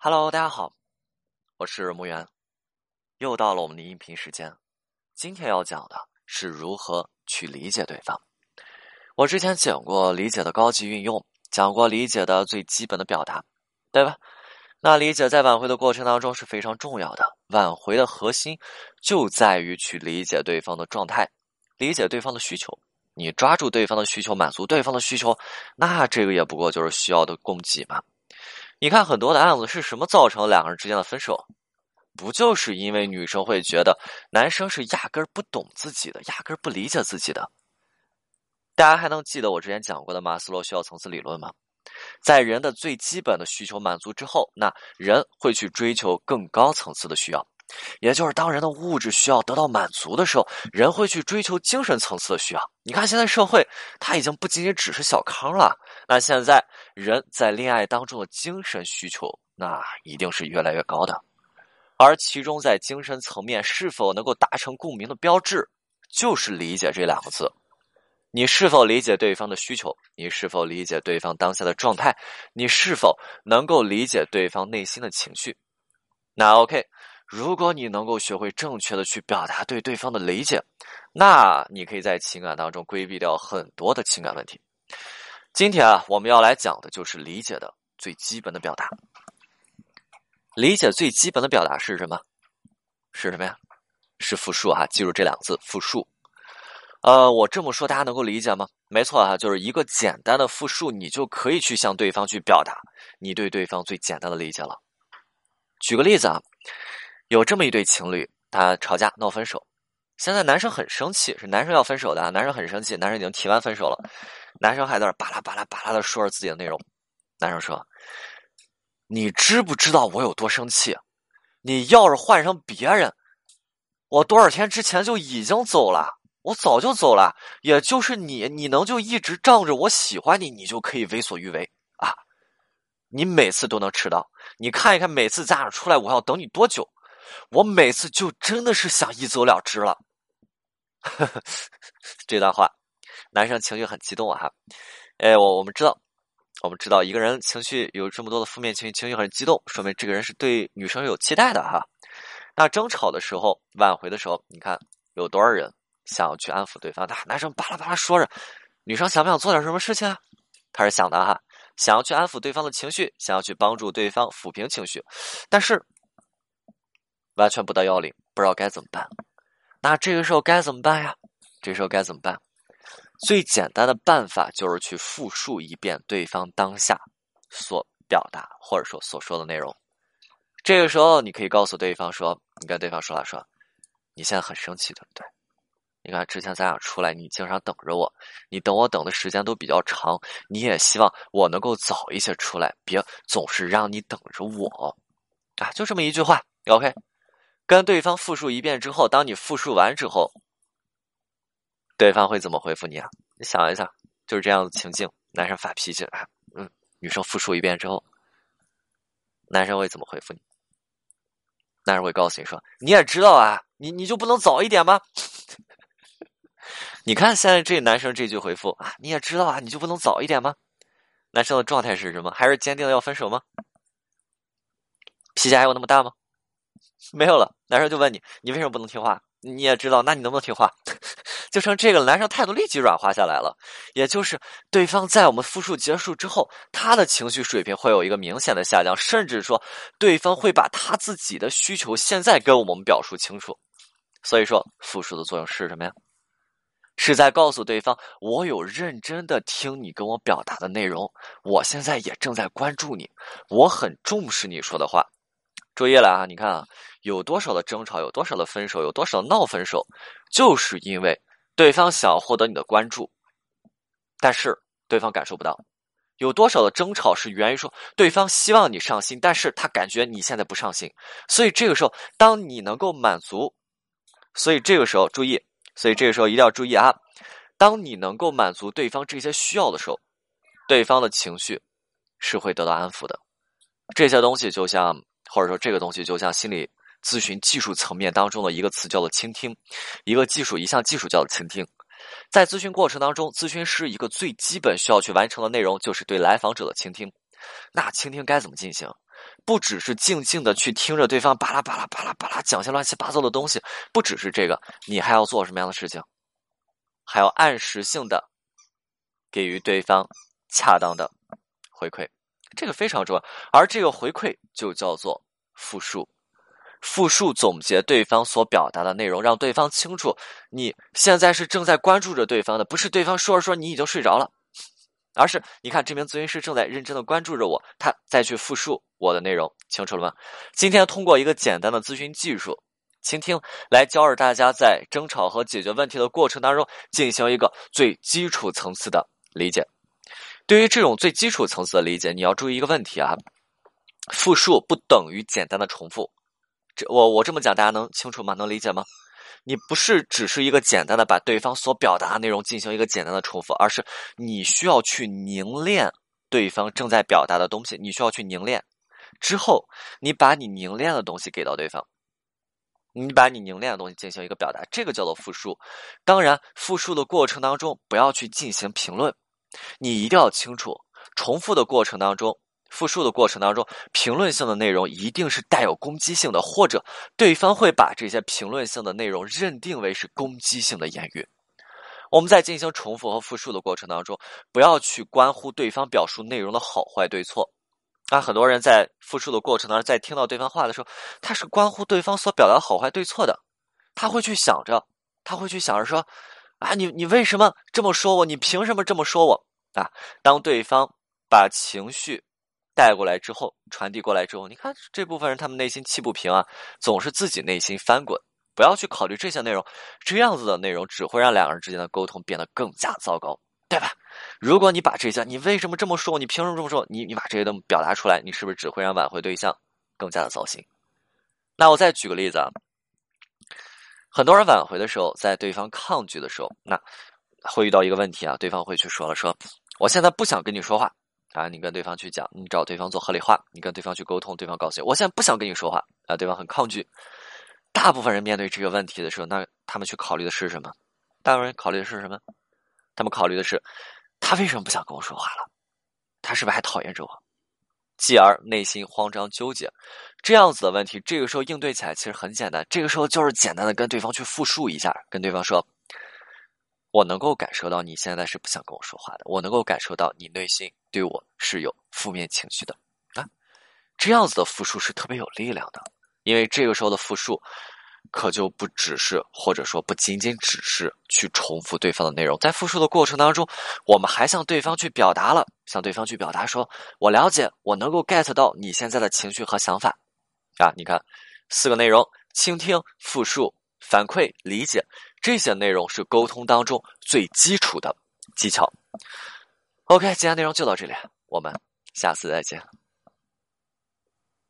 Hello，大家好，我是木源，又到了我们的音频时间。今天要讲的是如何去理解对方。我之前讲过理解的高级运用，讲过理解的最基本的表达，对吧？那理解在挽回的过程当中是非常重要的。挽回的核心就在于去理解对方的状态，理解对方的需求。你抓住对方的需求，满足对方的需求，那这个也不过就是需要的供给嘛。你看很多的案子是什么造成两个人之间的分手？不就是因为女生会觉得男生是压根儿不懂自己的，压根儿不理解自己的？大家还能记得我之前讲过的马斯洛需要层次理论吗？在人的最基本的需求满足之后，那人会去追求更高层次的需要。也就是当人的物质需要得到满足的时候，人会去追求精神层次的需要。你看，现在社会它已经不仅仅只是小康了，那现在人在恋爱当中的精神需求，那一定是越来越高的。而其中在精神层面是否能够达成共鸣的标志，就是理解这两个字。你是否理解对方的需求？你是否理解对方当下的状态？你是否能够理解对方内心的情绪？那 OK。如果你能够学会正确的去表达对对方的理解，那你可以在情感当中规避掉很多的情感问题。今天啊，我们要来讲的就是理解的最基本的表达。理解最基本的表达是什么？是什么呀？是复述哈，记住这两个字，复述。呃，我这么说大家能够理解吗？没错哈，就是一个简单的复述，你就可以去向对方去表达你对对方最简单的理解了。举个例子啊。有这么一对情侣，他吵架闹分手。现在男生很生气，是男生要分手的。男生很生气，男生已经提完分手了，男生还在那巴拉巴拉巴拉的说着自己的内容。男生说：“你知不知道我有多生气？你要是换上别人，我多少天之前就已经走了，我早就走了。也就是你，你能就一直仗着我喜欢你，你就可以为所欲为啊？你每次都能迟到，你看一看，每次咱俩出来，我要等你多久？”我每次就真的是想一走了之了。这段话，男生情绪很激动啊！哈，哎，我我们知道，我们知道一个人情绪有这么多的负面情绪，情绪很激动，说明这个人是对女生有期待的哈。那争吵的时候，挽回的时候，你看有多少人想要去安抚对方？那男生巴拉巴拉说着，女生想不想做点什么事情啊？他是想的哈，想要去安抚对方的情绪，想要去帮助对方抚平情绪，但是。完全不到要领，不知道该怎么办。那这个时候该怎么办呀？这时候该怎么办？最简单的办法就是去复述一遍对方当下所表达或者说所说的内容。这个时候，你可以告诉对方说：“你跟对方说了，说你现在很生气，对不对？你看之前咱俩出来，你经常等着我，你等我等的时间都比较长，你也希望我能够早一些出来，别总是让你等着我啊！就这么一句话，OK。”跟对方复述一遍之后，当你复述完之后，对方会怎么回复你啊？你想一想，就是这样的情境，男生发脾气了，嗯，女生复述一遍之后，男生会怎么回复你？男生会告诉你说：“你也知道啊，你你就不能早一点吗？” 你看现在这男生这句回复啊，你也知道啊，你就不能早一点吗？男生的状态是什么？还是坚定的要分手吗？脾气还有那么大吗？没有了，男生就问你，你为什么不能听话？你也知道，那你能不能听话？就成这个男生态度立即软化下来了，也就是对方在我们复述结束之后，他的情绪水平会有一个明显的下降，甚至说对方会把他自己的需求现在跟我们表述清楚。所以说，复述的作用是什么呀？是在告诉对方，我有认真的听你跟我表达的内容，我现在也正在关注你，我很重视你说的话。注意了啊！你看啊，有多少的争吵，有多少的分手，有多少闹分手，就是因为对方想获得你的关注，但是对方感受不到。有多少的争吵是源于说对方希望你上心，但是他感觉你现在不上心。所以这个时候，当你能够满足，所以这个时候注意，所以这个时候一定要注意啊！当你能够满足对方这些需要的时候，对方的情绪是会得到安抚的。这些东西就像。或者说，这个东西就像心理咨询技术层面当中的一个词，叫做倾听。一个技术，一项技术叫做倾听。在咨询过程当中，咨询师一个最基本需要去完成的内容，就是对来访者的倾听。那倾听该怎么进行？不只是静静的去听着对方巴拉巴拉巴拉巴拉讲些乱七八糟的东西，不只是这个，你还要做什么样的事情？还要按时性的给予对方恰当的回馈，这个非常重要。而这个回馈就叫做复述。复述总结对方所表达的内容，让对方清楚你现在是正在关注着对方的，不是对方说着说你已经睡着了，而是你看这名咨询师正在认真的关注着我，他再去复述我的内容，清楚了吗？今天通过一个简单的咨询技术——倾听，来教着大家在争吵和解决问题的过程当中进行一个最基础层次的理解。对于这种最基础层次的理解，你要注意一个问题啊：复述不等于简单的重复。这我我这么讲，大家能清楚吗？能理解吗？你不是只是一个简单的把对方所表达的内容进行一个简单的重复，而是你需要去凝练对方正在表达的东西，你需要去凝练。之后，你把你凝练的东西给到对方，你把你凝练的东西进行一个表达，这个叫做复述。当然，复述的过程当中不要去进行评论，你一定要清楚，重复的过程当中。复述的过程当中，评论性的内容一定是带有攻击性的，或者对方会把这些评论性的内容认定为是攻击性的言语。我们在进行重复和复述的过程当中，不要去关乎对方表述内容的好坏对错。那，很多人在复述的过程当中，在听到对方话的时候，他是关乎对方所表达好坏对错的，他会去想着，他会去想着说，啊，你你为什么这么说我？你凭什么这么说我？啊，当对方把情绪。带过来之后，传递过来之后，你看这部分人，他们内心气不平啊，总是自己内心翻滚。不要去考虑这些内容，这样子的内容只会让两个人之间的沟通变得更加糟糕，对吧？如果你把这些，你为什么这么说？你凭什么这么说？你你把这些都表达出来，你是不是只会让挽回对象更加的糟心？那我再举个例子啊，很多人挽回的时候，在对方抗拒的时候，那会遇到一个问题啊，对方会去说了，说我现在不想跟你说话。啊，你跟对方去讲，你找对方做合理化，你跟对方去沟通，对方告诉你，我现在不想跟你说话啊，对方很抗拒。大部分人面对这个问题的时候，那他们去考虑的是什么？大部分人考虑的是什么？他们考虑的是，他为什么不想跟我说话了？他是不是还讨厌着我？继而内心慌张纠结，这样子的问题，这个时候应对起来其实很简单，这个时候就是简单的跟对方去复述一下，跟对方说。我能够感受到你现在是不想跟我说话的，我能够感受到你内心对我是有负面情绪的啊，这样子的复述是特别有力量的，因为这个时候的复述可就不只是或者说不仅仅只是去重复对方的内容，在复述的过程当中，我们还向对方去表达了，向对方去表达说，我了解，我能够 get 到你现在的情绪和想法啊，你看四个内容：倾听、复述。反馈、理解这些内容是沟通当中最基础的技巧。OK，今天内容就到这里，我们下次再见。